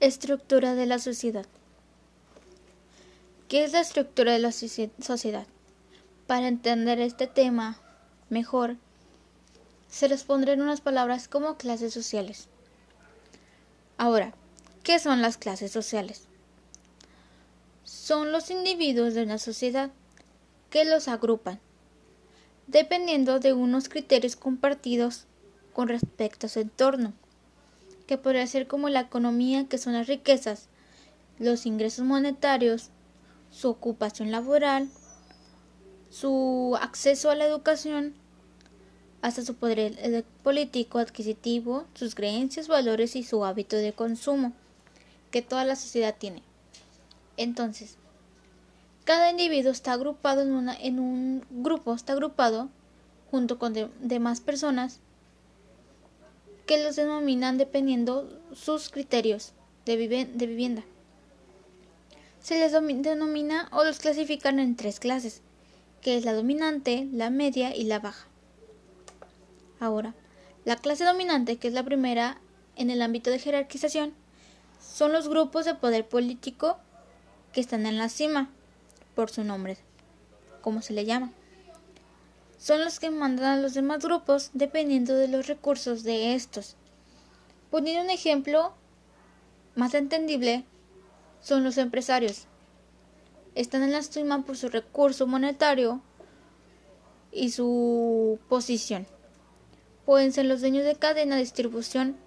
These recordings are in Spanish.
Estructura de la sociedad. ¿Qué es la estructura de la sociedad? Para entender este tema mejor, se les pondrá en unas palabras como clases sociales. Ahora, ¿qué son las clases sociales? Son los individuos de una sociedad que los agrupan, dependiendo de unos criterios compartidos con respecto a su entorno que podría ser como la economía, que son las riquezas, los ingresos monetarios, su ocupación laboral, su acceso a la educación, hasta su poder político adquisitivo, sus creencias, valores y su hábito de consumo que toda la sociedad tiene. Entonces, cada individuo está agrupado en, una, en un grupo, está agrupado junto con demás personas que los denominan dependiendo sus criterios de, vivienda. Se les denomina o los clasifican en tres clases, que es la dominante, la media y la baja. Ahora, la clase dominante, que es la primera en el ámbito de jerarquización, son los grupos de poder político que están en la cima, por su nombre, como se le llama son los que mandan a los demás grupos dependiendo de los recursos de estos. Poniendo un ejemplo más entendible, son los empresarios. Están en la estima por su recurso monetario y su posición. Pueden ser los dueños de cadena de distribución,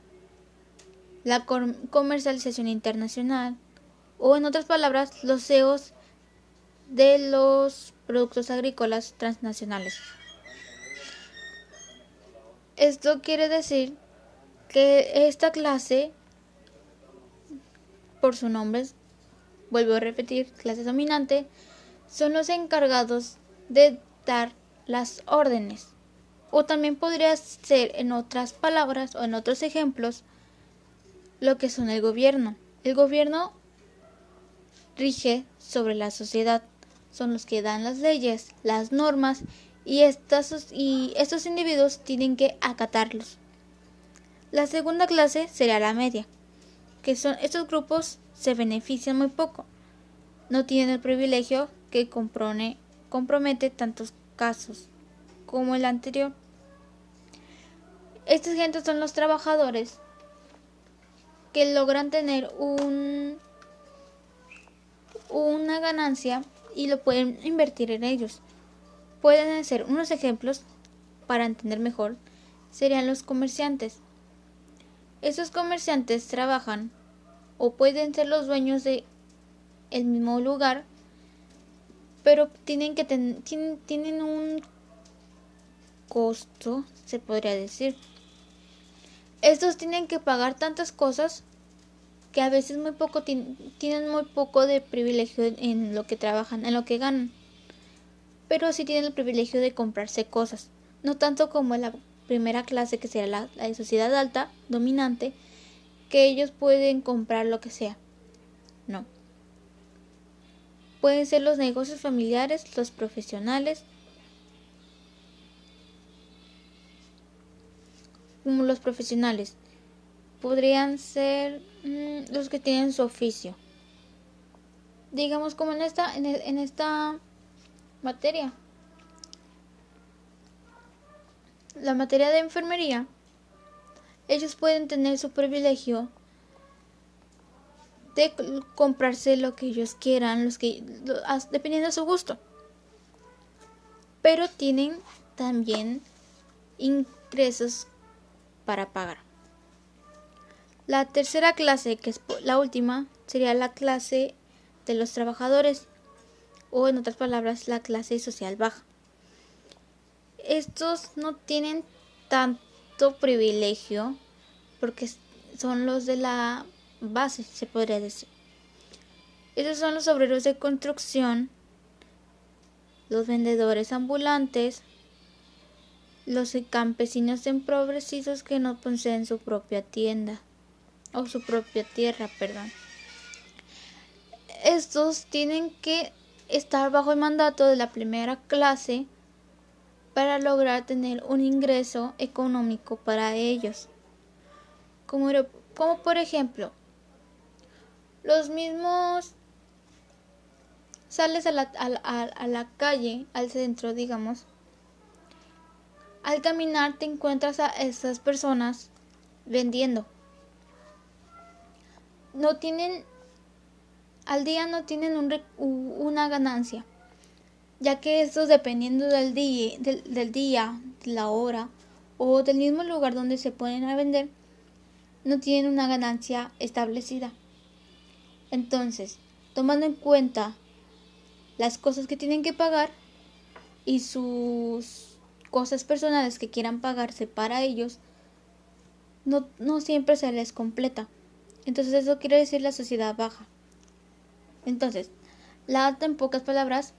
la comercialización internacional o en otras palabras los CEOs de los productos agrícolas transnacionales. Esto quiere decir que esta clase, por su nombre, vuelvo a repetir, clase dominante, son los encargados de dar las órdenes. O también podría ser, en otras palabras o en otros ejemplos, lo que son el gobierno. El gobierno rige sobre la sociedad, son los que dan las leyes, las normas y, estos, y estos individuos tienen que acatarlos. La segunda clase sería la media, que son estos grupos se benefician muy poco, no tienen el privilegio que compromete tantos casos como el anterior. Estos gente son los trabajadores que logran tener un, una ganancia y lo pueden invertir en ellos pueden ser unos ejemplos para entender mejor serían los comerciantes. Esos comerciantes trabajan o pueden ser los dueños de el mismo lugar, pero tienen que tienen, tienen un costo, se podría decir. Estos tienen que pagar tantas cosas que a veces muy poco tienen muy poco de privilegio en lo que trabajan, en lo que ganan pero sí tienen el privilegio de comprarse cosas, no tanto como la primera clase que sería la, de sociedad alta, dominante, que ellos pueden comprar lo que sea. No. Pueden ser los negocios familiares, los profesionales, como los profesionales. Podrían ser mm, los que tienen su oficio. Digamos como en esta, en, en esta materia. La materia de enfermería, ellos pueden tener su privilegio de comprarse lo que ellos quieran, los que dependiendo de su gusto. Pero tienen también ingresos para pagar. La tercera clase, que es la última, sería la clase de los trabajadores o en otras palabras la clase social baja. Estos no tienen tanto privilegio porque son los de la base, se podría decir. Estos son los obreros de construcción, los vendedores ambulantes, los campesinos empobrecidos que no poseen su propia tienda o su propia tierra, perdón. Estos tienen que estar bajo el mandato de la primera clase para lograr tener un ingreso económico para ellos. Como, como por ejemplo, Los mismos sales a la, a la calle, al centro, digamos. Al caminar te encuentras a esas personas vendiendo. No tienen, al día no tienen un, una ganancia, ya que estos dependiendo del día, del, día, de la hora o del mismo lugar donde se ponen a vender, no tienen una ganancia establecida. Entonces, tomando en cuenta las cosas que tienen que pagar y sus cosas personales que quieran pagarse para ellos, no, no siempre se les completa. Entonces eso quiere decir la sociedad baja. Entonces, la alta en pocas palabras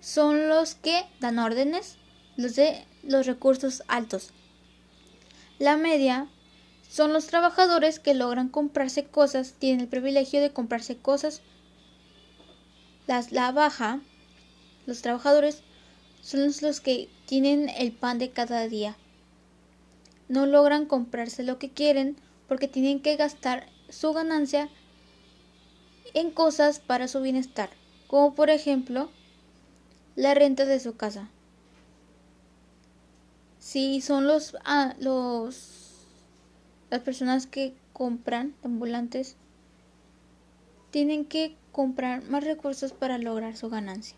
son los que dan órdenes, los de los recursos altos. La media son los trabajadores que logran comprarse cosas, tienen el privilegio de comprarse cosas. Las, la baja, los trabajadores, son los que tienen el pan de cada día. No logran comprarse lo que quieren porque tienen que gastar su ganancia en cosas para su bienestar, como por ejemplo la renta de su casa. Si son los, ah, los las personas que compran ambulantes tienen que comprar más recursos para lograr su ganancia.